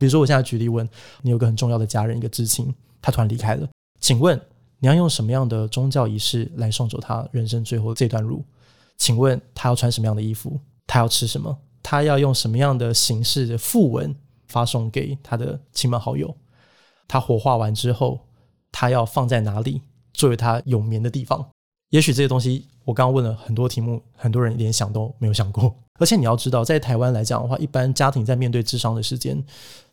比如说，我现在举例问你，有个很重要的家人，一个至亲，他突然离开了，请问你要用什么样的宗教仪式来送走他人生最后这段路？请问他要穿什么样的衣服？他要吃什么？他要用什么样的形式的訃闻发送给他的亲朋好友？他火化完之后，他要放在哪里作为他永眠的地方？也许这些东西，我刚刚问了很多题目，很多人连想都没有想过。而且你要知道，在台湾来讲的话，一般家庭在面对智商的时间。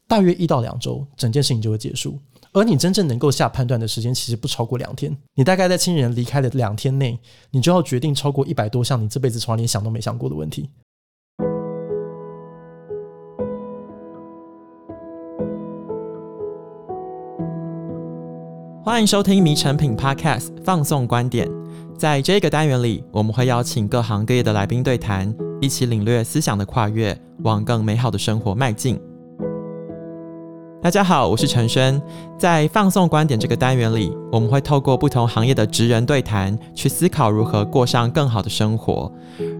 大约一到两周，整件事情就会结束。而你真正能够下判断的时间，其实不超过两天。你大概在亲人离开的两天内，你就要决定超过一百多项你这辈子从来连想都没想过的问题。欢迎收听《迷诚品 Podcast》放送观点。在这个单元里，我们会邀请各行各业的来宾对谈，一起领略思想的跨越，往更美好的生活迈进。大家好，我是陈轩。在放送观点这个单元里，我们会透过不同行业的职人对谈，去思考如何过上更好的生活。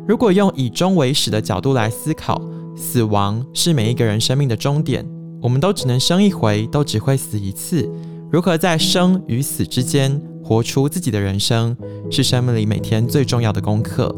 如果用以终为始的角度来思考，死亡是每一个人生命的终点，我们都只能生一回，都只会死一次。如何在生与死之间活出自己的人生，是生命里每天最重要的功课。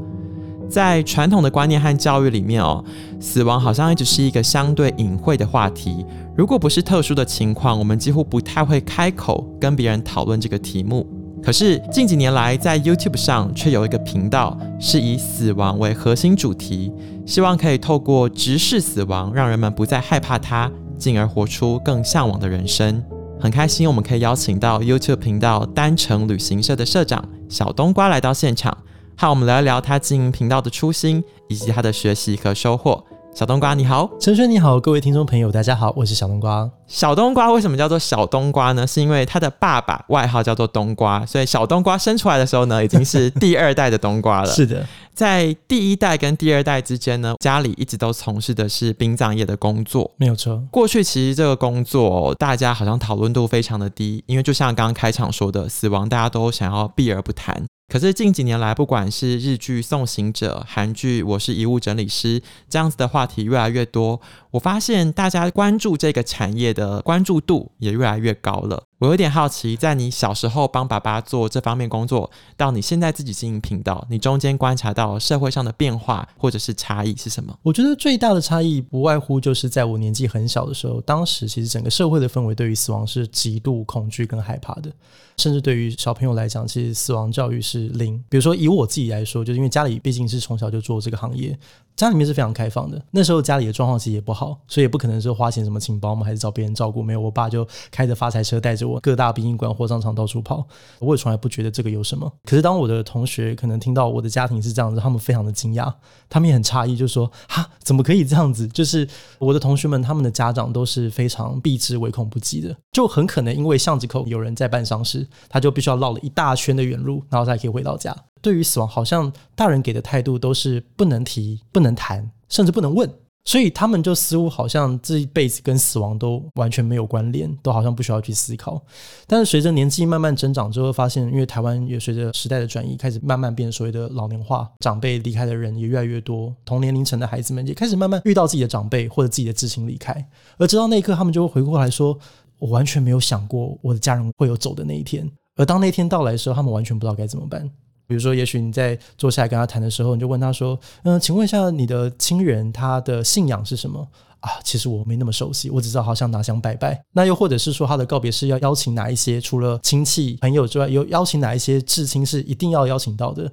在传统的观念和教育里面哦，死亡好像一直是一个相对隐晦的话题。如果不是特殊的情况，我们几乎不太会开口跟别人讨论这个题目。可是近几年来，在 YouTube 上却有一个频道是以死亡为核心主题，希望可以透过直视死亡，让人们不再害怕它，进而活出更向往的人生。很开心，我们可以邀请到 YouTube 频道单程旅行社的社长小冬瓜来到现场。和我们聊一聊他经营频道的初心，以及他的学习和收获。小冬瓜你好，陈轩你好，各位听众朋友大家好，我是小冬瓜。小冬瓜为什么叫做小冬瓜呢？是因为他的爸爸外号叫做冬瓜，所以小冬瓜生出来的时候呢，已经是第二代的冬瓜了。是的，在第一代跟第二代之间呢，家里一直都从事的是殡葬业的工作，没有错。过去其实这个工作大家好像讨论度非常的低，因为就像刚刚开场说的，死亡大家都想要避而不谈。可是近几年来，不管是日剧《送行者》、韩剧《我是遗物整理师》这样子的话题越来越多，我发现大家关注这个产业的关注度也越来越高了。我有点好奇，在你小时候帮爸爸做这方面工作，到你现在自己经营频道，你中间观察到社会上的变化或者是差异是什么？我觉得最大的差异不外乎就是在我年纪很小的时候，当时其实整个社会的氛围对于死亡是极度恐惧跟害怕的，甚至对于小朋友来讲，其实死亡教育是零。比如说以我自己来说，就是因为家里毕竟是从小就做这个行业。家里面是非常开放的，那时候家里的状况其实也不好，所以也不可能说花钱什么请保姆还是找别人照顾。没有，我爸就开着发财车带着我各大殡仪馆、火葬场到处跑，我也从来不觉得这个有什么。可是当我的同学可能听到我的家庭是这样子，他们非常的惊讶，他们也很诧异，就说：“哈，怎么可以这样子？”就是我的同学们，他们的家长都是非常避之唯恐不及的，就很可能因为巷子口有人在办丧事，他就必须要绕了一大圈的远路，然后才可以回到家。对于死亡，好像大人给的态度都是不能提、不能谈，甚至不能问，所以他们就似乎好像这一辈子跟死亡都完全没有关联，都好像不需要去思考。但是随着年纪慢慢增长之后，发现因为台湾也随着时代的转移，开始慢慢变所谓的老年化，长辈离开的人也越来越多，同年龄层的孩子们也开始慢慢遇到自己的长辈或者自己的至亲离开，而直到那一刻，他们就会回过来说：“我完全没有想过我的家人会有走的那一天。”而当那天到来的时候，他们完全不知道该怎么办。比如说，也许你在坐下来跟他谈的时候，你就问他说：“嗯、呃，请问一下你的亲人他的信仰是什么啊？”其实我没那么熟悉，我只知道好像拿香拜拜。那又或者是说，他的告别是要邀请哪一些除了亲戚朋友之外，有邀请哪一些至亲是一定要邀请到的？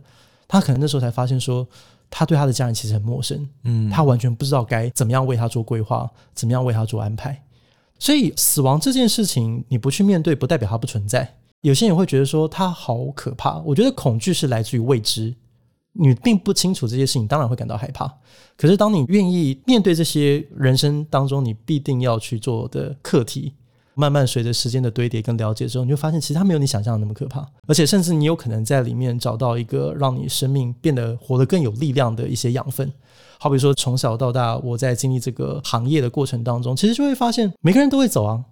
他可能那时候才发现说，他对他的家人其实很陌生，嗯，他完全不知道该怎么样为他做规划，怎么样为他做安排。所以，死亡这件事情，你不去面对，不代表它不存在。有些人会觉得说他好可怕，我觉得恐惧是来自于未知，你并不清楚这些事情，当然会感到害怕。可是当你愿意面对这些人生当中你必定要去做的课题，慢慢随着时间的堆叠跟了解之后，你就发现其实它没有你想象的那么可怕，而且甚至你有可能在里面找到一个让你生命变得活得更有力量的一些养分。好比说从小到大，我在经历这个行业的过程当中，其实就会发现每个人都会走啊，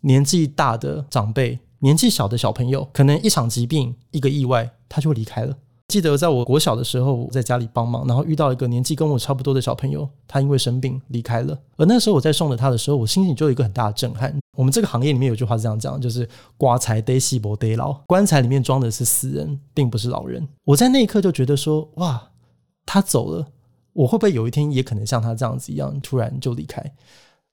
年纪大的长辈。年纪小的小朋友，可能一场疾病、一个意外，他就离开了。记得在我国小的时候，在家里帮忙，然后遇到一个年纪跟我差不多的小朋友，他因为生病离开了。而那时候我在送着他的时候，我心里就有一个很大的震撼。我们这个行业里面有句话是这样讲，就是“棺材得死不得老”，棺材里面装的是死人，并不是老人。我在那一刻就觉得说，哇，他走了，我会不会有一天也可能像他这样子一样，突然就离开？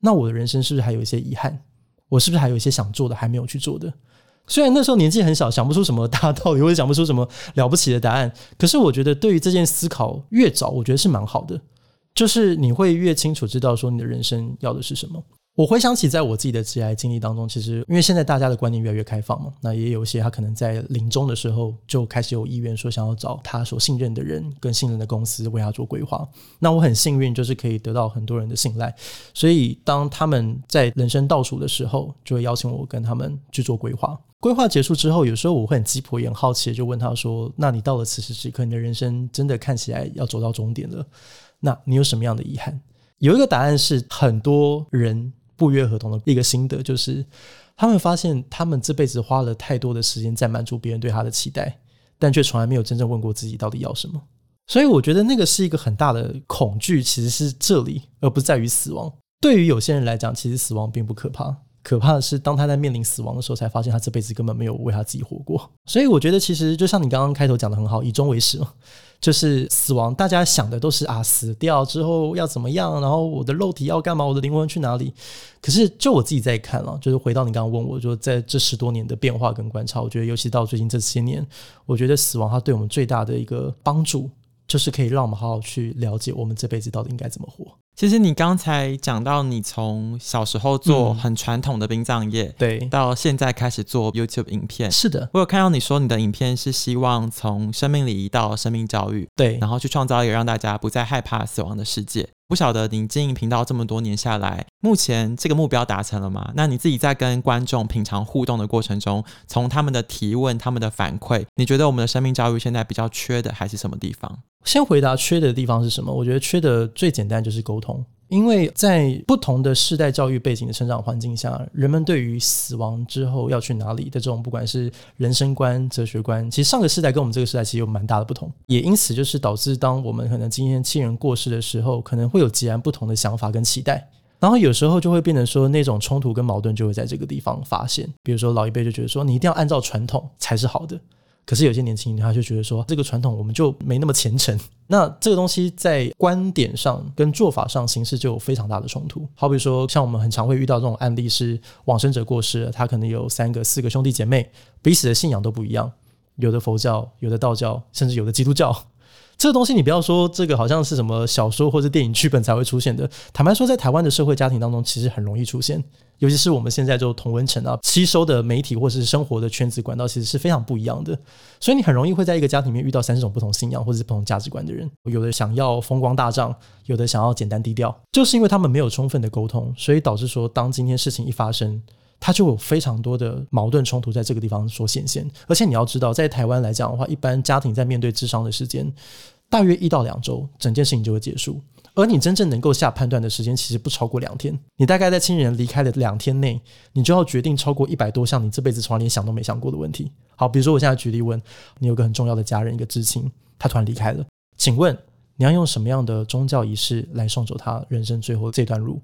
那我的人生是不是还有一些遗憾？我是不是还有一些想做的还没有去做的？虽然那时候年纪很小，想不出什么大道理，或者想不出什么了不起的答案，可是我觉得对于这件思考越早，我觉得是蛮好的，就是你会越清楚知道说你的人生要的是什么。我回想起在我自己的职业经历当中，其实因为现在大家的观念越来越开放嘛，那也有一些他可能在临终的时候就开始有意愿说想要找他所信任的人跟信任的公司为他做规划。那我很幸运，就是可以得到很多人的信赖，所以当他们在人生倒数的时候，就会邀请我跟他们去做规划。规划结束之后，有时候我会很鸡婆也很好奇，就问他说：“那你到了此时此刻，你的人生真的看起来要走到终点了，那你有什么样的遗憾？”有一个答案是很多人。不约合同的一个心得就是，他们发现他们这辈子花了太多的时间在满足别人对他的期待，但却从来没有真正问过自己到底要什么。所以我觉得那个是一个很大的恐惧，其实是这里，而不在于死亡。对于有些人来讲，其实死亡并不可怕，可怕的是当他在面临死亡的时候，才发现他这辈子根本没有为他自己活过。所以我觉得，其实就像你刚刚开头讲的很好，以终为始嘛。就是死亡，大家想的都是啊，死掉之后要怎么样，然后我的肉体要干嘛，我的灵魂去哪里？可是就我自己在看了，就是回到你刚刚问我，就在这十多年的变化跟观察，我觉得尤其到最近这些年，我觉得死亡它对我们最大的一个帮助，就是可以让我们好好去了解我们这辈子到底应该怎么活。其实你刚才讲到，你从小时候做很传统的殡葬业，嗯，对，到现在开始做 YouTube 影片，是的，我有看到你说你的影片是希望从生命礼仪到生命教育，对，然后去创造一个让大家不再害怕死亡的世界。不晓得你经营频道这么多年下来，目前这个目标达成了吗？那你自己在跟观众平常互动的过程中，从他们的提问、他们的反馈，你觉得我们的生命教育现在比较缺的还是什么地方？先回答缺的地方是什么？我觉得缺的最简单就是沟通，因为在不同的世代教育背景的成长环境下，人们对于死亡之后要去哪里的这种，不管是人生观、哲学观，其实上个世代跟我们这个时代其实有蛮大的不同，也因此就是导致当我们可能今天亲人过世的时候，可能会有截然不同的想法跟期待，然后有时候就会变成说那种冲突跟矛盾就会在这个地方发现，比如说老一辈就觉得说你一定要按照传统才是好的。可是有些年轻人他就觉得说，这个传统我们就没那么虔诚。那这个东西在观点上跟做法上形式就有非常大的冲突。好比说，像我们很常会遇到这种案例是往生者过世了，他可能有三个、四个兄弟姐妹，彼此的信仰都不一样，有的佛教，有的道教，甚至有的基督教。这个东西你不要说这个好像是什么小说或者电影剧本才会出现的。坦白说，在台湾的社会家庭当中，其实很容易出现。尤其是我们现在就同温层啊，吸收的媒体或是生活的圈子管道，其实是非常不一样的。所以你很容易会在一个家庭里面遇到三十种不同信仰或者是不同价值观的人。有的想要风光大葬，有的想要简单低调，就是因为他们没有充分的沟通，所以导致说，当今天事情一发生，他就有非常多的矛盾冲突在这个地方所显现。而且你要知道，在台湾来讲的话，一般家庭在面对智商的时间。大约一到两周，整件事情就会结束。而你真正能够下判断的时间，其实不超过两天。你大概在亲人离开的两天内，你就要决定超过一百多项你这辈子从来连想都没想过的问题。好，比如说我现在举例问你，有个很重要的家人，一个至亲，他突然离开了，请问你要用什么样的宗教仪式来送走他人生最后这段路？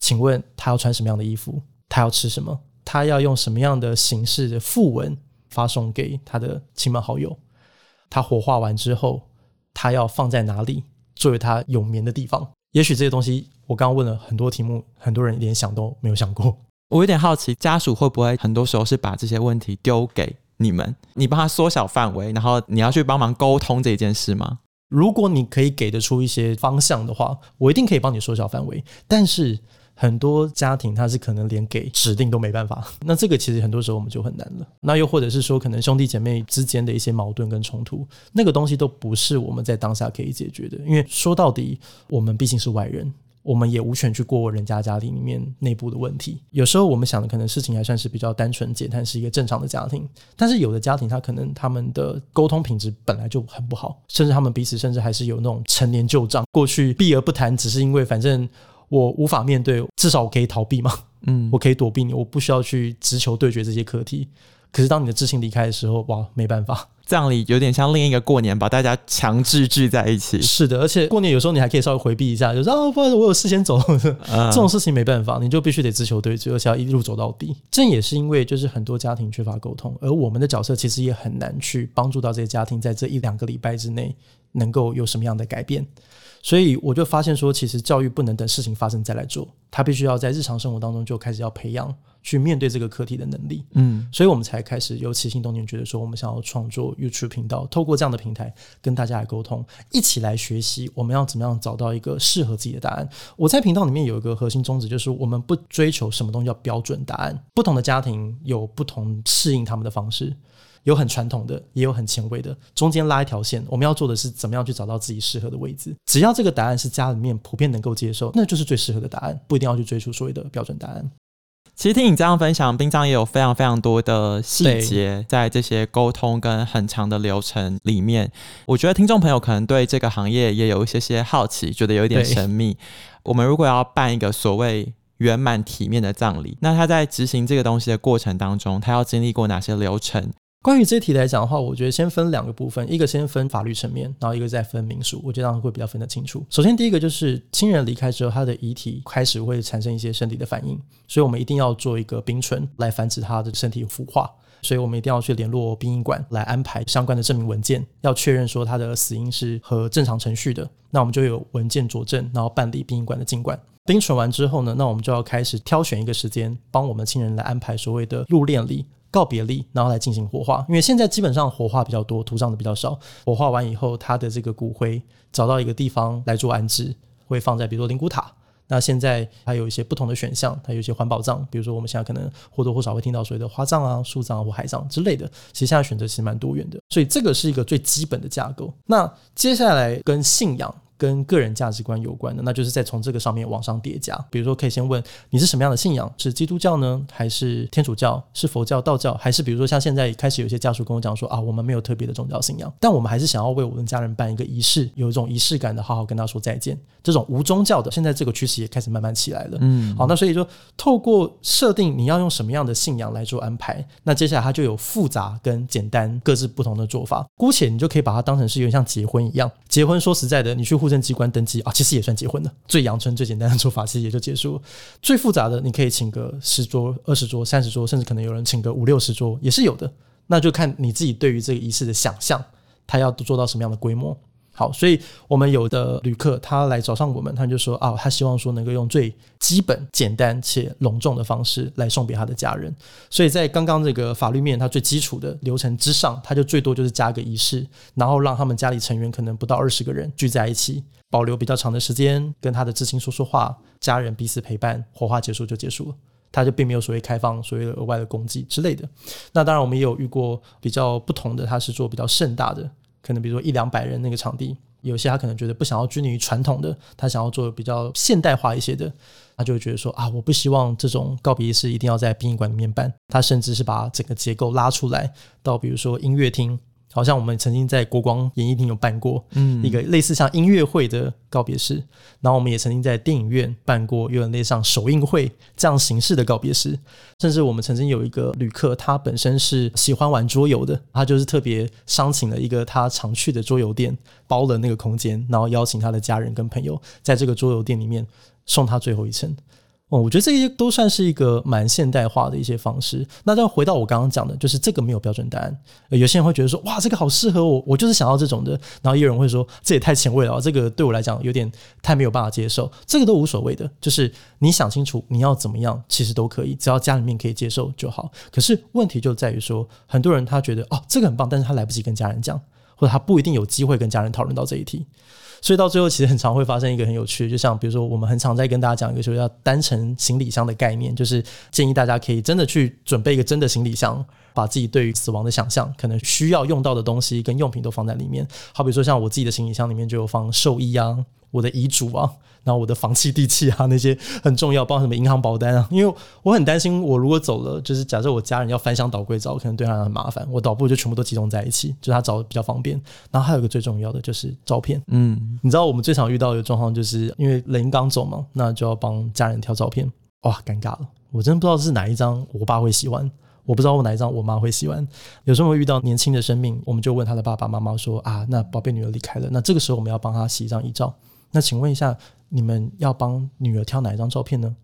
请问他要穿什么样的衣服？他要吃什么？他要用什么样的形式的訃闻发送给他的亲朋好友？他火化完之后，他要放在哪里作为他永眠的地方？也许这些东西，我刚刚问了很多题目，很多人连想都没有想过。我有点好奇，家属会不会很多时候是把这些问题丢给你们，你帮他缩小范围，然后你要去帮忙沟通这件事吗？如果你可以给得出一些方向的话，我一定可以帮你缩小范围。但是。很多家庭他是可能连给指定都没办法，那这个其实很多时候我们就很难了。那又或者是说，可能兄弟姐妹之间的一些矛盾跟冲突，那个东西都不是我们在当下可以解决的。因为说到底，我们毕竟是外人，我们也无权去过问人家家庭里面内部的问题。有时候我们想的可能事情还算是比较单纯简单，是一个正常的家庭。但是有的家庭他可能他们的沟通品质本来就很不好，甚至他们彼此甚至还是有那种陈年旧账，过去避而不谈，只是因为反正。我无法面对，至少我可以逃避嘛。嗯，我可以躲避你，我不需要去直球对决这些课题。可是当你的至亲离开的时候，哇，没办法，葬礼有点像另一个过年，把大家强制聚在一起。是的，而且过年有时候你还可以稍微回避一下，就是啊，不好意思，我有事先走，嗯、这种事情没办法，你就必须得直球对决，而且要一路走到底。这也是因为就是很多家庭缺乏沟通，而我们的角色其实也很难去帮助到这些家庭，在这一两个礼拜之内能够有什么样的改变。所以我就发现说，其实教育不能等事情发生再来做，他必须要在日常生活当中就开始要培养去面对这个课题的能力。嗯，所以我们才开始有起心动念，觉得说我们想要创作 YouTube 频道，透过这样的平台跟大家来沟通，一起来学习我们要怎么样找到一个适合自己的答案。我在频道里面有一个核心宗旨，就是我们不追求什么东西叫标准答案，不同的家庭有不同适应他们的方式。有很传统的，也有很前卫的，中间拉一条线。我们要做的是怎么样去找到自己适合的位置。只要这个答案是家里面普遍能够接受，那就是最适合的答案，不一定要去追求所谓的标准答案。其实听你这样分享，殡葬也有非常非常多的细节在这些沟通跟很长的流程里面。我觉得听众朋友可能对这个行业也有一些些好奇，觉得有一点神秘。我们如果要办一个所谓圆满体面的葬礼，那他在执行这个东西的过程当中，他要经历过哪些流程？关于这题来讲的话，我觉得先分两个部分，一个先分法律层面，然后一个再分民俗，我觉得这样会比较分得清楚。首先，第一个就是亲人离开之后，他的遗体开始会产生一些身体的反应，所以我们一定要做一个冰存来防止他的身体腐化，所以我们一定要去联络殡仪馆来安排相关的证明文件，要确认说他的死因是和正常程序的，那我们就有文件佐证，然后办理殡仪馆的进馆。冰存完之后呢，那我们就要开始挑选一个时间，帮我们亲人来安排所谓的入殓礼。告别礼，然后来进行火化，因为现在基本上火化比较多，土葬的比较少。火化完以后，他的这个骨灰找到一个地方来做安置，会放在比如说灵骨塔。那现在还有一些不同的选项，它有一些环保葬，比如说我们现在可能或多或少会听到所谓的花葬啊、树葬啊或海葬之类的。其实现在选择其实蛮多元的，所以这个是一个最基本的架构。那接下来跟信仰。跟个人价值观有关的，那就是再从这个上面往上叠加。比如说，可以先问你是什么样的信仰，是基督教呢，还是天主教，是佛教、道教，还是比如说像现在开始有些家属跟我讲说啊，我们没有特别的宗教信仰，但我们还是想要为我们家人办一个仪式，有一种仪式感的，好好跟他说再见。这种无宗教的，现在这个趋势也开始慢慢起来了。嗯，好，那所以说透过设定你要用什么样的信仰来做安排，那接下来它就有复杂跟简单各自不同的做法。姑且你就可以把它当成是有点像结婚一样，结婚说实在的，你去户政机关登记啊。其实也算结婚的，最阳春、最简单的做法，其实也就结束了。最复杂的，你可以请个十桌、二十桌、三十桌，甚至可能有人请个五六十桌，也是有的。那就看你自己对于这个仪式的想象，它要做到什么样的规模。好，所以我们有的旅客他来找上我们，他就说啊，他希望说能够用最基本、简单且隆重的方式来送别他的家人。所以在刚刚这个法律面，他最基础的流程之上，他就最多就是加个仪式，然后让他们家里成员可能不到二十个人聚在一起，保留比较长的时间跟他的至亲说说话，家人彼此陪伴，火化结束就结束了，他就并没有所谓开放所谓的额外的公祭之类的。那当然，我们也有遇过比较不同的，他是做比较盛大的。可能比如说一两百人那个场地，有些他可能觉得不想要拘泥于传统的，他想要做比较现代化一些的，他就会觉得说啊，我不希望这种告别仪式一定要在殡仪馆里面办，他甚至是把整个结构拉出来到比如说音乐厅。好像我们曾经在国光演艺厅有办过，嗯，一个类似像音乐会的告别式，然后我们也曾经在电影院办过，有点类似像首映会这样形式的告别式，甚至我们曾经有一个旅客，他本身是喜欢玩桌游的，他就是特别商请了一个他常去的桌游店，包了那个空间，然后邀请他的家人跟朋友在这个桌游店里面送他最后一程。我觉得这些都算是一个蛮现代化的一些方式。那再回到我刚刚讲的，就是这个没有标准答案。有些人会觉得说，哇，这个好适合我，我就是想要这种的。然后也有人会说，这也太前卫了，这个对我来讲有点太没有办法接受。这个都无所谓的，就是你想清楚你要怎么样，其实都可以，只要家里面可以接受就好。可是问题就在于说，很多人他觉得哦，这个很棒，但是他来不及跟家人讲，或者他不一定有机会跟家人讨论到这一题。所以到最后，其实很常会发生一个很有趣的，就像比如说，我们很常在跟大家讲一个说，叫单程行李箱的概念，就是建议大家可以真的去准备一个真的行李箱，把自己对于死亡的想象，可能需要用到的东西跟用品都放在里面。好比说，像我自己的行李箱里面就有放寿衣啊。我的遗嘱啊，然后我的房契地契啊，那些很重要，包括什么银行保单啊。因为我很担心，我如果走了，就是假设我家人要翻箱倒柜找，可能对他很麻烦。我倒不如就全部都集中在一起，就他找的比较方便。然后还有一个最重要的就是照片。嗯，你知道我们最常遇到的状况，就是因为人刚走嘛，那就要帮家人挑照片。哇，尴尬了，我真的不知道是哪一张我爸会喜欢。我不知道我哪一张我妈会喜欢。有时候会遇到年轻的生命，我们就问他的爸爸妈妈说啊，那宝贝女儿离开了，那这个时候我们要帮她洗一张遗照。那请问一下，你们要帮女儿挑哪一张照片呢？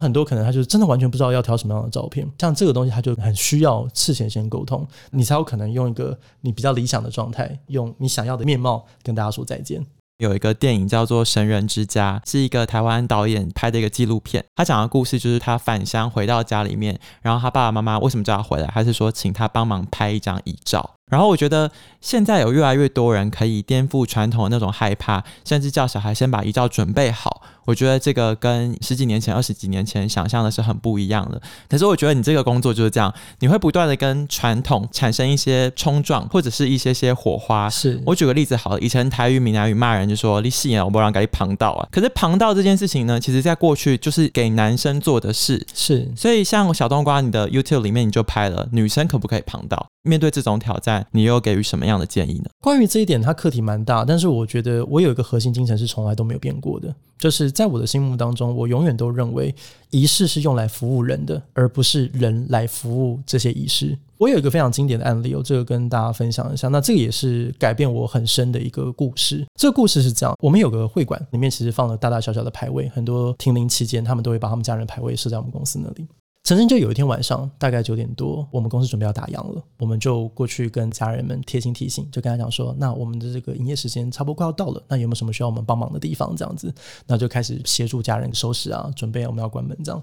很多可能他就真的完全不知道要挑什么样的照片，像这个东西他就很需要事前先沟通，你才有可能用一个你比较理想的状态，用你想要的面貌跟大家说再见。有一个电影叫做《神人之家》，是一个台湾导演拍的一个纪录片。他讲的故事就是他返乡回到家里面，然后他爸爸妈妈为什么叫他回来，还是说请他帮忙拍一张遗照。然后我觉得现在有越来越多人可以颠覆传统的那种害怕，甚至叫小孩先把遗照准备好。我觉得这个跟十几年前、二十几年前想象的是很不一样的。可是我觉得你这个工作就是这样，你会不断的跟传统产生一些冲撞，或者是一些些火花。是我举个例子好了，以前台语、闽南语骂人就说你戏啊，我不让给你旁道啊。可是旁道这件事情呢，其实在过去就是给男生做的事。是，所以像小冬瓜，你的 YouTube 里面你就拍了女生可不可以旁道？面对这种挑战，你又给予什么样的建议呢？关于这一点，它课题蛮大，但是我觉得我有一个核心精神是从来都没有变过的，就是在我的心目当中，我永远都认为仪式是用来服务人的，而不是人来服务这些仪式。我有一个非常经典的案例，我这个跟大家分享一下。那这个也是改变我很深的一个故事。这个故事是这样：我们有个会馆，里面其实放了大大小小的牌位，很多停灵期间，他们都会把他们家人牌位设在我们公司那里。曾经就有一天晚上，大概九点多，我们公司准备要打烊了，我们就过去跟家人们贴心提醒，就跟他讲说，那我们的这个营业时间差不多快要到了，那有没有什么需要我们帮忙的地方？这样子，那就开始协助家人收拾啊，准备我们要关门这样。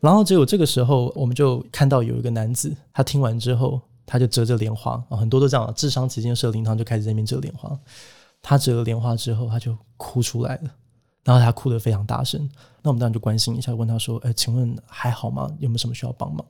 然后只有这个时候，我们就看到有一个男子，他听完之后，他就折着莲花啊，很多都这样，智商期间设灵堂就开始在那边折莲花。他折了莲花之后，他就哭出来了。然后他哭得非常大声，那我们当然就关心一下，问他说：“哎，请问还好吗？有没有什么需要帮忙？”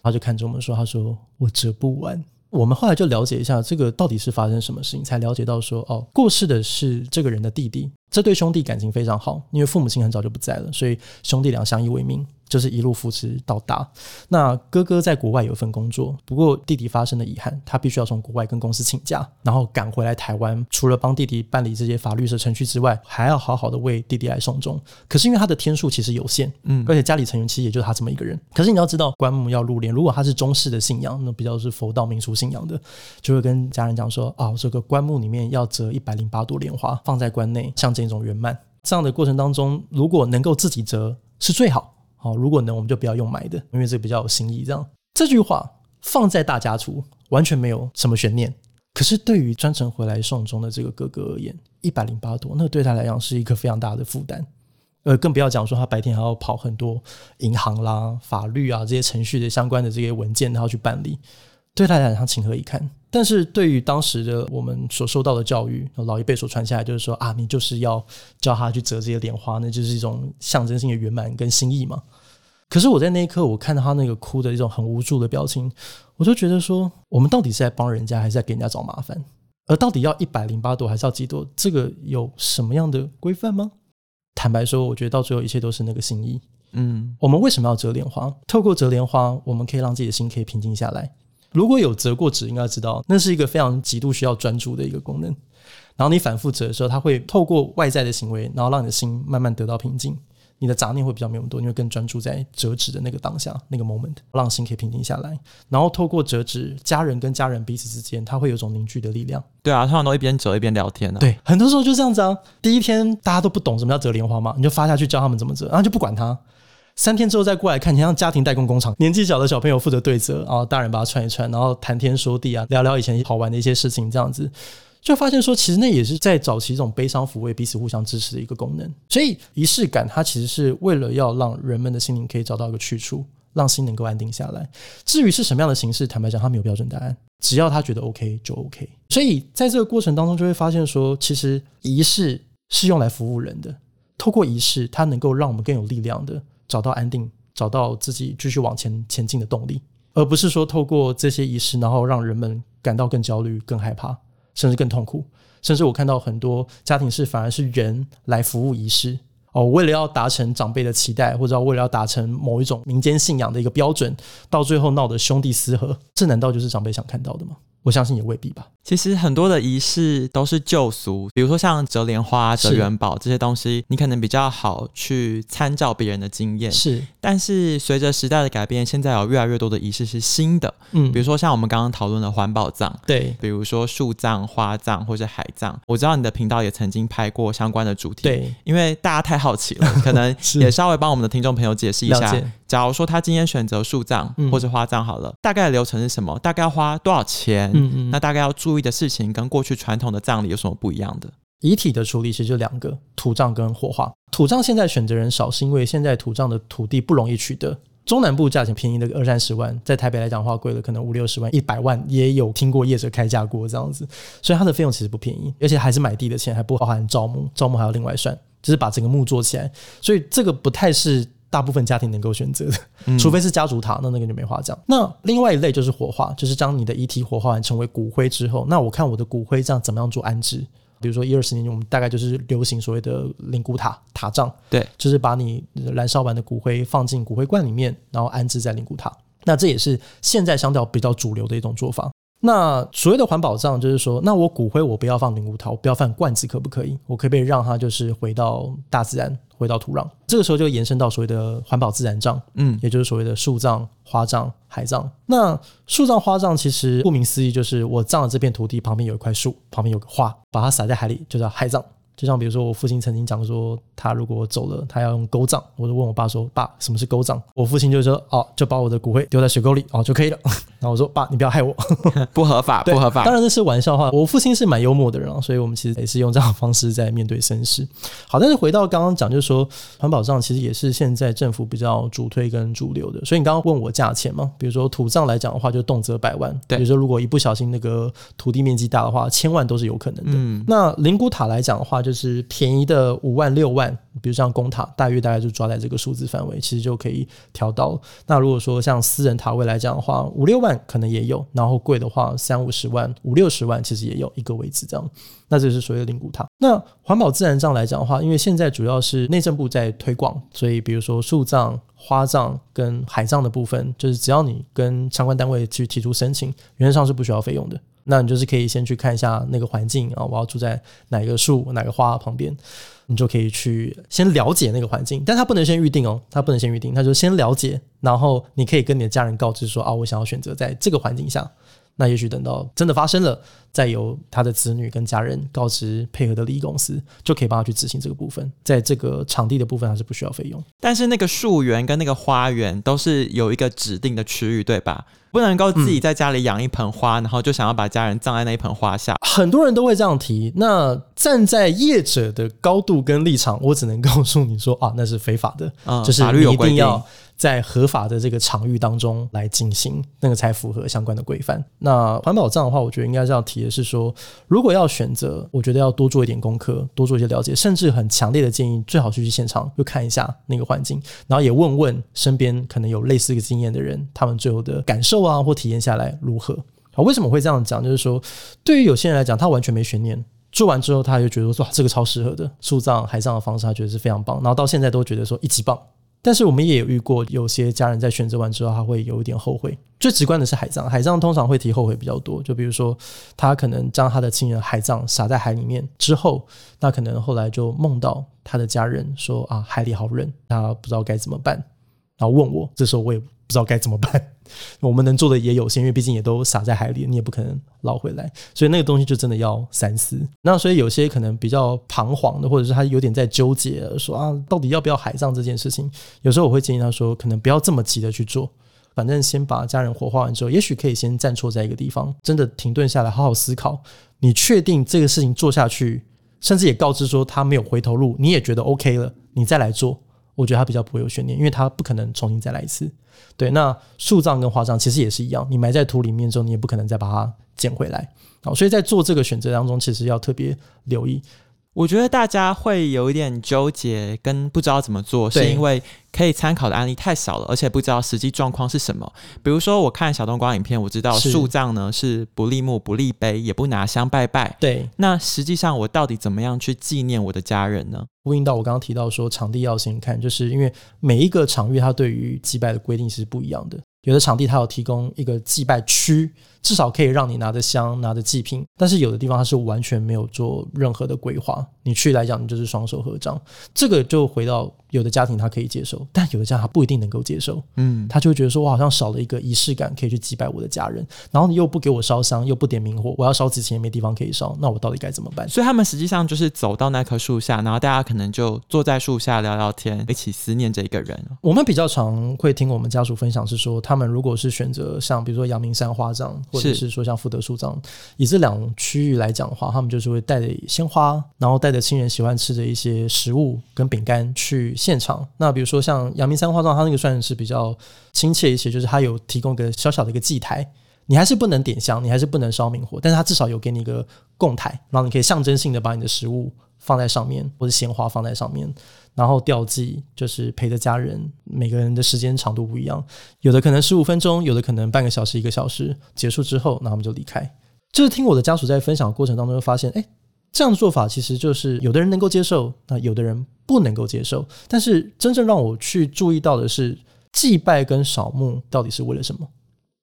然后就看着我们说：“他说我折不完。”我们后来就了解一下这个到底是发生什么事情，才了解到说：“哦，过世的是这个人的弟弟，这对兄弟感情非常好，因为父母亲很早就不在了，所以兄弟俩相依为命。”就是一路扶持到大。那哥哥在国外有一份工作，不过弟弟发生了遗憾，他必须要从国外跟公司请假，然后赶回来台湾。除了帮弟弟办理这些法律的程序之外，还要好好的为弟弟来送终。可是因为他的天数其实有限，嗯，而且家里成员其实也就他这么一个人。可是你要知道，棺木要入殓，如果他是中式的信仰，那比较是佛道民俗信仰的，就会跟家人讲说：啊，这个棺木里面要折一百零八朵莲花放在棺内，象征一种圆满。这样的过程当中，如果能够自己折是最好。好，如果能，我们就不要用买的，因为这个比较有新意。这样，这句话放在大家族完全没有什么悬念。可是对于专程回来送终的这个哥哥而言，一百零八朵，那对他来讲是一个非常大的负担。呃，更不要讲说他白天还要跑很多银行啦、法律啊这些程序的相关的这些文件，然后去办理。对他来讲，情何以堪？但是对于当时的我们所受到的教育，老一辈所传下来，就是说啊，你就是要教他去折这些莲花，那就是一种象征性的圆满跟心意嘛。可是我在那一刻，我看到他那个哭的一种很无助的表情，我就觉得说，我们到底是在帮人家，还是在给人家找麻烦？而到底要一百零八朵，还是要几朵？这个有什么样的规范吗？坦白说，我觉得到最后一切都是那个心意。嗯，我们为什么要折莲花？透过折莲花，我们可以让自己的心可以平静下来。如果有折过纸，应该知道那是一个非常极度需要专注的一个功能。然后你反复折的时候，它会透过外在的行为，然后让你的心慢慢得到平静。你的杂念会比较没有那么多，你会更专注在折纸的那个当下那个 moment，让心可以平静下来。然后透过折纸，家人跟家人彼此之间，它会有一种凝聚的力量。对啊，通常都一边折一边聊天啊。对，很多时候就这样子啊。第一天大家都不懂什么叫折莲花嘛，你就发下去教他们怎么折，然后就不管他。三天之后再过来看，你像家庭代工工厂，年纪小的小朋友负责对折，然后大人把它串一串，然后谈天说地啊，聊聊以前好玩的一些事情，这样子就发现说，其实那也是在早期这种悲伤抚慰、彼此互相支持的一个功能。所以仪式感它其实是为了要让人们的心灵可以找到一个去处，让心能够安定下来。至于是什么样的形式，坦白讲，它没有标准答案，只要他觉得 OK 就 OK。所以在这个过程当中，就会发现说，其实仪式是用来服务人的，透过仪式，它能够让我们更有力量的。找到安定，找到自己继续往前前进的动力，而不是说透过这些仪式，然后让人们感到更焦虑、更害怕，甚至更痛苦。甚至我看到很多家庭是反而是人来服务仪式哦，为了要达成长辈的期待，或者为了要达成某一种民间信仰的一个标准，到最后闹得兄弟失和，这难道就是长辈想看到的吗？我相信也未必吧。其实很多的仪式都是旧俗，比如说像折莲花、折元宝这些东西，你可能比较好去参照别人的经验。是，但是随着时代的改变，现在有越来越多的仪式是新的。嗯，比如说像我们刚刚讨论的环保葬，对，比如说树葬、花葬或者海葬。我知道你的频道也曾经拍过相关的主题。对，因为大家太好奇了，可能也稍微帮我们的听众朋友解释一下。假如说他今天选择树葬或者花葬好了，嗯、大概的流程是什么？大概要花多少钱？嗯嗯，那大概要注意的事情跟过去传统的葬礼有什么不一样的？遗体的处理其实就两个：土葬跟火化。土葬现在选择人少，是因为现在土葬的土地不容易取得。中南部价钱便宜的二三十万，在台北来讲的话，贵了可能五六十万、一百万也有听过业者开价过这样子，所以它的费用其实不便宜，而且还是买地的钱，还不包含招募，招募还要另外算，就是把整个墓做起来，所以这个不太是大部分家庭能够选择的，除非是家族塔，那那个就没话讲。那另外一类就是火化，就是将你的遗体火化完成为骨灰之后，那我看我的骨灰这样怎么样做安置？比如说一二十年前，我们大概就是流行所谓的灵骨塔塔葬，对，就是把你燃烧完的骨灰放进骨灰罐里面，然后安置在灵骨塔。那这也是现在相对比较主流的一种做法。那所谓的环保葬，就是说，那我骨灰我不要放灵骨塔，我不要放罐子，可不可以？我可不可以让它就是回到大自然，回到土壤？这个时候就延伸到所谓的环保自然葬，嗯，也就是所谓的树葬、花葬、海葬。那树葬、花葬其实顾名思义，就是我葬的这片土地旁边有一块树，旁边有个花，把它撒在海里，就叫海葬。就像比如说，我父亲曾经讲说，他如果走了，他要用沟葬。我就问我爸说：“爸，什么是沟葬？”我父亲就说：“哦，就把我的骨灰丢在水沟里哦就可以了。”然后我说：“爸，你不要害我，不合法，不合法。”当然这是玩笑话。我父亲是蛮幽默的人啊，所以我们其实也是用这样的方式在面对生死。好，但是回到刚刚讲，就是说环保葬其实也是现在政府比较主推跟主流的。所以你刚刚问我价钱嘛？比如说土葬来讲的话，就动辄百万。对，比如说如果一不小心那个土地面积大的话，千万都是有可能的。嗯，那灵骨塔来讲的话，就就是便宜的。五万六万，比如像公塔，大约大概就抓在这个数字范围，其实就可以调到。那如果说像私人塔位来讲的话，五六万可能也有，然后贵的话三五十万、五六十万其实也有一个位置这样。那这是所谓的灵骨塔。那环保自然葬来讲的话，因为现在主要是内政部在推广，所以比如说树葬、花葬跟海葬的部分，就是只要你跟相关单位去提出申请，原则上是不需要费用的。那你就是可以先去看一下那个环境啊，我要住在哪个树、哪个花旁边，你就可以去先了解那个环境，但它不能先预定哦，它不能先预定，它就先了解，然后你可以跟你的家人告知说啊，我想要选择在这个环境下。那也许等到真的发生了，再由他的子女跟家人告知配合的利益公司，就可以帮他去执行这个部分。在这个场地的部分，还是不需要费用。但是那个树园跟那个花园都是有一个指定的区域，对吧？不能够自己在家里养一盆花，嗯，然后就想要把家人葬在那一盆花下。很多人都会这样提。那站在业者的高度跟立场，我只能告诉你说啊，那是非法的，嗯，就是你一定要。在合法的这个场域当中来进行，那个才符合相关的规范。那环保葬的话，我觉得应该是要提的是说，如果要选择，我觉得要多做一点功课，多做一些了解，甚至很强烈的建议，最好去去现场，就看一下那个环境，然后也问问身边可能有类似一个经验的人，他们最后的感受啊，或体验下来如何？好，为什么会这样讲？就是说，对于有些人来讲，他完全没悬念，做完之后他就觉得说，哇，这个超适合的，树葬、海葬的方式，他觉得是非常棒，然后到现在都觉得说一级棒。但是我们也有遇过有些家人在选择完之后，他会有一点后悔。最直观的是海葬，海葬通常会提后悔比较多。就比如说，他可能将他的亲人海葬撒在海里面之后，那可能后来就梦到他的家人说啊，海里好冷，他不知道该怎么办，然后问我，这时候我也不知道该怎么办。我们能做的也有限，因为毕竟也都撒在海里，你也不可能捞回来，所以那个东西就真的要三思。那所以有些可能比较彷徨的，或者是他有点在纠结，说啊，到底要不要海葬这件事情？有时候我会建议他说，可能不要这么急的去做，反正先把家人火化完之后，也许可以先暂错在一个地方，真的停顿下来，好好思考。你确定这个事情做下去，甚至也告知说他没有回头路，你也觉得 OK 了，你再来做。我觉得他比较不会有悬念，因为他不可能重新再来一次。对，那树葬跟花葬其实也是一样，你埋在土里面之后，你也不可能再把它捡回来。好，所以在做这个选择当中，其实要特别留意。我觉得大家会有一点纠结，跟不知道怎么做，是因为可以参考的案例太少了，而且不知道实际状况是什么。比如说，我看小冬瓜影片，我知道树葬呢是不立墓、不立碑，也不拿香拜拜。对，那实际上我到底怎么样去纪念我的家人呢？呼应到我刚刚提到说，场地要先看，就是因为每一个场域它对于祭拜的规定是不一样的。有的场地它有提供一个祭拜区。至少可以让你拿着香、拿着祭品，但是有的地方它是完全没有做任何的规划。你去来讲，你就是双手合掌。这个就回到有的家庭他可以接受，但有的家庭他不一定能够接受。嗯，他就会觉得说，我好像少了一个仪式感，可以去祭拜我的家人。然后你又不给我烧香，又不点明火，我要烧纸钱也没地方可以烧，那我到底该怎么办？所以他们实际上就是走到那棵树下，然后大家可能就坐在树下聊聊天，一起思念这一个人。我们比较常会听我们家属分享是说，他们如果是选择像比如说阳明山花葬，或者是说像福德树葬，以这两区域来讲的话，他们就是会带着鲜花，然后带着亲人喜欢吃的一些食物跟饼干去现场。那比如说像阳明山花葬，它那个算是比较亲切一些，就是它有提供一个小小的一个祭台，你还是不能点香，你还是不能烧明火，但是它至少有给你一个供台，然后你可以象征性的把你的食物放在上面，或者鲜花放在上面，然后吊祭就是陪着家人，每个人的时间长度不一样，有的可能十五分钟，有的可能半个小时、一个小时，结束之后，那我们就离开。就是听我的家属在分享的过程当中，就发现，哎。这样的做法其实就是有的人能够接受，那有的人不能够接受。但是真正让我去注意到的是，祭拜跟扫墓到底是为了什么？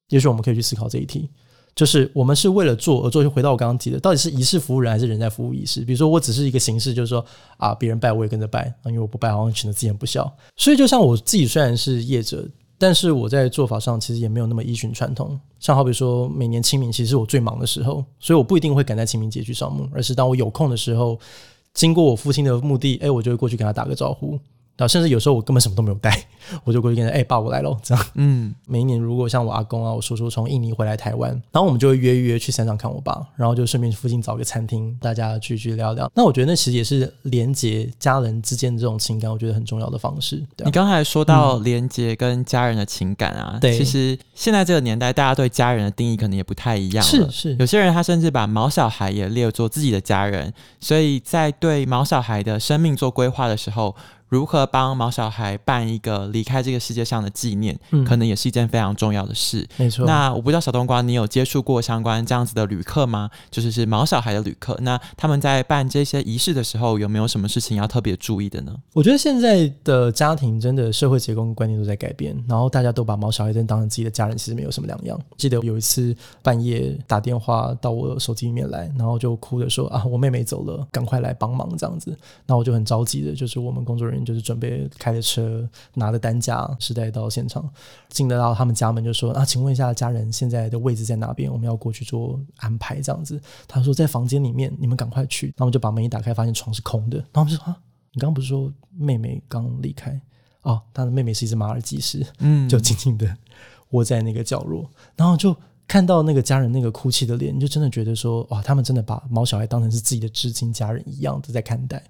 也许我们可以去思考这一题，就是我们是为了做而做。就回到我刚刚提的，到底是仪式服务人，还是人在服务仪式？比如说，我只是一个形式，就是说啊，别人拜我也跟着拜，因为我不拜，好像显得自己不孝。所以，就像我自己虽然是业者。但是我在做法上其实也没有那么依循传统，像好比说每年清明其实是我最忙的时候，所以我不一定会赶在清明节去扫墓，而是当我有空的时候，经过我父亲的墓地，哎，我就会过去跟他打个招呼。甚至有时候我根本什么都没有带，我就过去跟他哎，爸，我来了。这样，嗯，每一年如果像我阿公啊，我叔叔从印尼回来台湾，然后我们就会约约去山上看我爸，然后就顺便附近找个餐厅，大家聚聚聊聊。那我觉得那其实也是连接家人之间的这种情感，我觉得很重要的方式。你刚才说到连接跟家人的情感啊，其实现在这个年代，大家对家人的定义可能也不太一样了。是是，有些人他甚至把毛小孩也列作自己的家人，所以在对毛小孩的生命做规划的时候。如何帮毛小孩办一个离开这个世界上的纪念，嗯，可能也是一件非常重要的事。没错。那我不知道小冬瓜，你有接触过相关这样子的旅客吗？就是是毛小孩的旅客。那他们在办这些仪式的时候，有没有什么事情要特别注意的呢？我觉得现在的家庭真的社会结构跟观念都在改变，然后大家都把毛小孩真当成自己的家人，其实没有什么两样。记得有一次半夜打电话到我手机里面来，然后就哭着说啊，我妹妹走了，赶快来帮忙这样子。那我就很着急的，就是我们工作人员。就是准备开着车，拿着担架，时代到现场，进得到他们家门，就说啊，请问一下家人现在的位置在哪边？我们要过去做安排，这样子。他说在房间里面，你们赶快去。然后我们就把门一打开，发现床是空的。然后我们就说啊，你刚刚不是说妹妹刚离开？哦，他的妹妹是一只马尔济斯，嗯，就静静的窝在那个角落，然后就看到那个家人那个哭泣的脸，你就真的觉得说哇，他们真的把毛小孩当成是自己的至亲家人一样的在看待。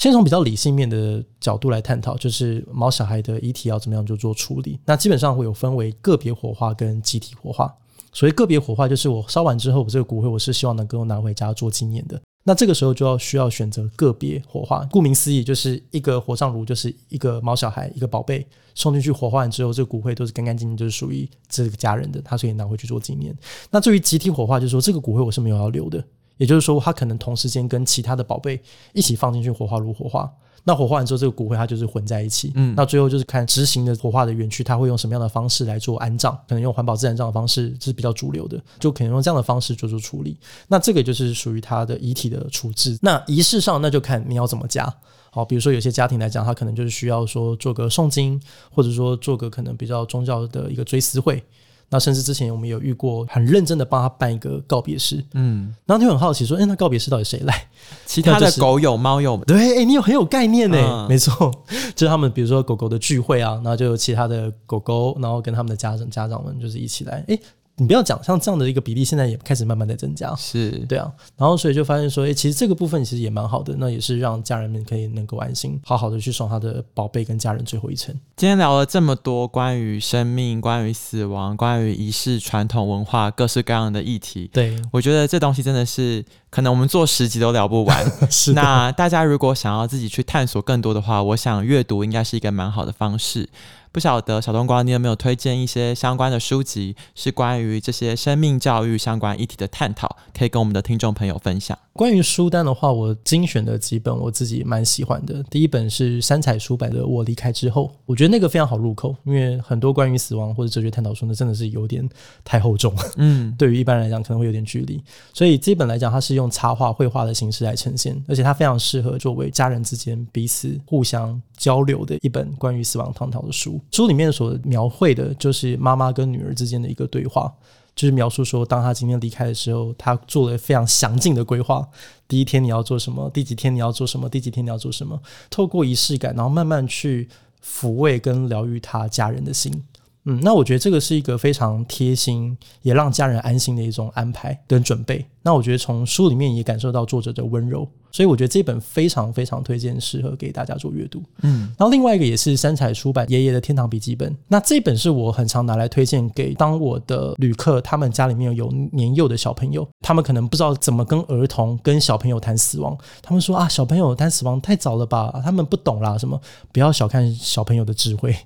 先从比较理性面的角度来探讨，就是毛小孩的遗体要怎么样就做处理。那基本上会有分为个别火化跟集体火化。所谓个别火化，就是我烧完之后，我这个骨灰我是希望能够拿回家做纪念的。那这个时候就要需要选择个别火化。顾名思义，就是一个火葬炉就是一个毛小孩一个宝贝送进去火化完之后，这个骨灰都是干干净净，就是属于这个家人的，他可以拿回去做纪念。那至于集体火化，就是说这个骨灰我是没有要留的。也就是说，它可能同时间跟其他的宝贝一起放进去火化炉火化。那火化完之后，这个骨灰它就是混在一起。嗯，那最后就是看执行的火化的园区，它会用什么样的方式来做安葬？可能用环保自然葬的方式是比较主流的，就可能用这样的方式做出处理。那这个就是属于它的遗体的处置。那仪式上，那就看你要怎么加。好，比如说有些家庭来讲，他可能就是需要说做个诵经，或者说做个可能比较宗教的一个追思会。那甚至之前我们有遇过很认真的帮他办一个告别式，嗯，然后就很好奇说，哎、欸，那告别式到底谁来？其他的狗友、猫友们，对，哎、欸，你有很有概念呢、嗯，没错，就是他们比如说狗狗的聚会啊，然后就有其他的狗狗，然后跟他们的家长家长们就是一起来，哎、欸。你不要讲，像这样的一个比例，现在也开始慢慢在增加，是对啊。然后所以就发现说，诶，其实这个部分其实也蛮好的，那也是让家人们可以能够安心，好好的去送他的宝贝跟家人最后一程。今天聊了这么多关于生命、关于死亡、关于仪式、传统文化各式各样的议题，对，我觉得这东西真的是可能我们做十集都聊不完。是，那大家如果想要自己去探索更多的话，我想阅读应该是一个蛮好的方式。不晓得小冬瓜，你有没有推荐一些相关的书籍，是关于这些生命教育相关议题的探讨，可以跟我们的听众朋友分享？关于书单的话，我精选的几本我自己蛮喜欢的。第一本是三彩书版的《我离开之后》，我觉得那个非常好入口，因为很多关于死亡或者哲学探讨书呢，真的是有点太厚重，嗯，对于一般人来讲可能会有点距离。所以这本来讲，它是用插画、绘画的形式来呈现，而且它非常适合作为家人之间彼此互相交流的一本关于死亡探讨的书。书里面所描绘的就是妈妈跟女儿之间的一个对话。就是描述说，当她今天离开的时候，她做了非常详尽的规划。第一天你要做什么？第几天你要做什么？第几天你要做什么？透过仪式感，然后慢慢去抚慰跟疗愈她家人的心。嗯，那我觉得这个是一个非常贴心，也让家人安心的一种安排跟准备。那我觉得从书里面也感受到作者的温柔，所以我觉得这本非常非常推荐，适合给大家做阅读。嗯，然后另外一个也是三彩出版爷爷的天堂笔记本，那这本是我很常拿来推荐给当我的旅客，他们家里面有年幼的小朋友，他们可能不知道怎么跟儿童跟小朋友谈死亡，他们说啊，小朋友谈死亡太早了吧，他们不懂啦，什么不要小看小朋友的智慧。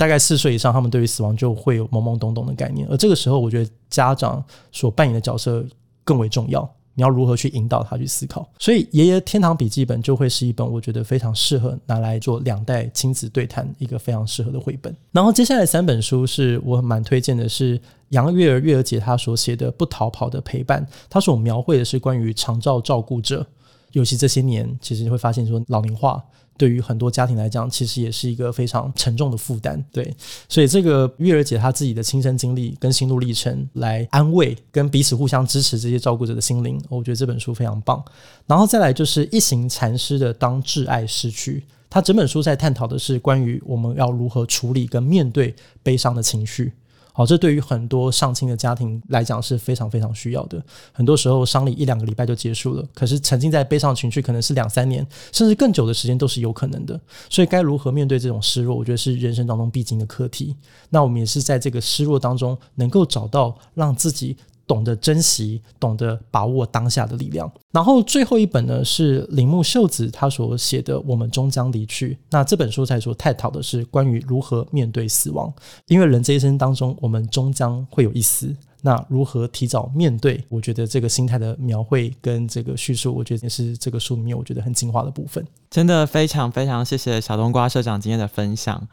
大概四岁以上，他们对于死亡就会有懵懵懂懂的概念，而这个时候，我觉得家长所扮演的角色更为重要。你要如何去引导他去思考？所以，《爷爷天堂笔记本》就会是一本我觉得非常适合拿来做两代亲子对谈一个非常适合的绘本。然后，接下来三本书是我蛮推荐的，是杨月儿月儿姐她所写的《不逃跑的陪伴》，她所描绘的是关于长照照顾者，尤其这些年，其实你会发现说老龄化。对于很多家庭来讲，其实也是一个非常沉重的负担。对，所以这个月儿姐她自己的亲身经历跟心路历程，来安慰跟彼此互相支持这些照顾者的心灵，我觉得这本书非常棒。然后再来就是一行禅师的《当挚爱逝去》，他整本书在探讨的是关于我们要如何处理跟面对悲伤的情绪。好，这对于很多上亲的家庭来讲是非常非常需要的。很多时候丧礼一两个礼拜就结束了，可是沉浸在悲伤情绪可能是两三年，甚至更久的时间都是有可能的。所以该如何面对这种失落，我觉得是人生当中必经的课题。那我们也是在这个失落当中，能够找到让自己。懂得珍惜，懂得把握当下的力量。然后最后一本呢，是铃木秀子他所写的《我们终将离去》。那这本书在所探讨的是关于如何面对死亡，因为人这一生当中，我们终将会有一死。那如何提早面对？我觉得这个心态的描绘跟这个叙述，我觉得也是这个书里面我觉得很精华的部分。真的非常非常谢谢小冬瓜社长今天的分享。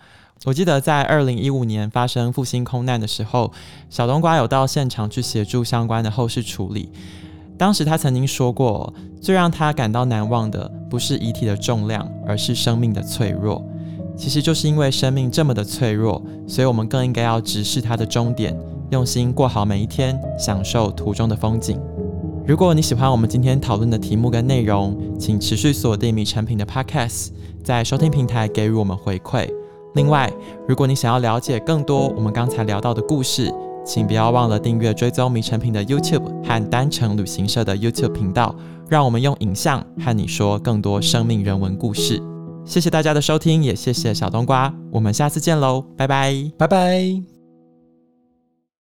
我记得在二零一五年发生复兴空难的时候，小冬瓜有到现场去协助相关的后事处理。当时他曾经说过，最让他感到难忘的不是遗体的重量，而是生命的脆弱。其实就是因为生命这么的脆弱，所以我们更应该要直视它的终点，用心过好每一天，享受途中的风景。如果你喜欢我们今天讨论的题目跟内容，请持续锁定米诚品的 Podcast，在收听平台给予我们回馈。另外，如果你想要了解更多我们刚才聊到的故事，请不要忘了订阅追踪迷产品的 YouTube 和单程旅行社的 YouTube 频道，让我们用影像和你说更多生命人文故事。谢谢大家的收听，也谢谢小冬瓜，我们下次见喽，拜拜，拜拜。